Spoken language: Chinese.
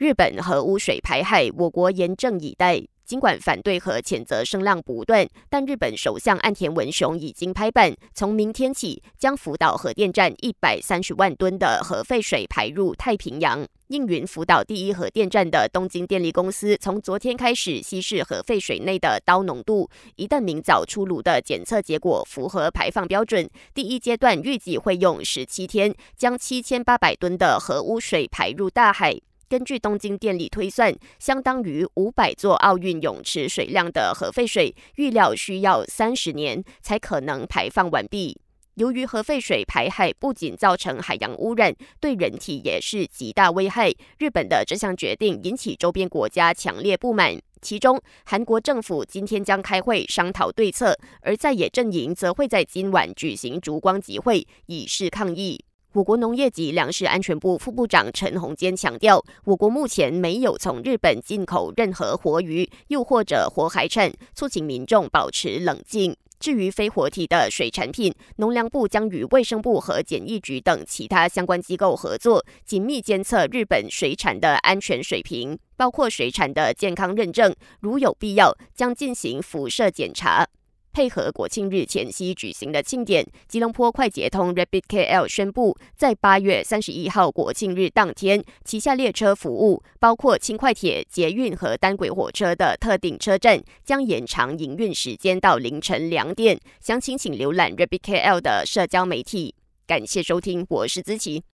日本核污水排海，我国严阵以待。尽管反对和谴责声浪不断，但日本首相岸田文雄已经拍板，从明天起将福岛核电站一百三十万吨的核废水排入太平洋。应云福岛第一核电站的东京电力公司从昨天开始稀释核废水内的氘浓度，一旦明早出炉的检测结果符合排放标准，第一阶段预计会用十七天将七千八百吨的核污水排入大海。根据东京电力推算，相当于五百座奥运泳池水量的核废水，预料需要三十年才可能排放完毕。由于核废水排海不仅造成海洋污染，对人体也是极大危害。日本的这项决定引起周边国家强烈不满，其中韩国政府今天将开会商讨对策，而在野阵营则会在今晚举行烛光集会，以示抗议。我国农业及粮食安全部副部长陈宏坚强调，我国目前没有从日本进口任何活鱼，又或者活海产，促请民众保持冷静。至于非活体的水产品，农粮部将与卫生部和检疫局等其他相关机构合作，紧密监测日本水产的安全水平，包括水产的健康认证，如有必要，将进行辐射检查。配合国庆日前夕举行的庆典，吉隆坡快捷通 Rapid KL 宣布，在八月三十一号国庆日当天，旗下列车服务包括轻快铁、捷运和单轨火车的特定车站将延长营运时间到凌晨两点。详情请浏览 Rapid KL 的社交媒体。感谢收听，我是资琪。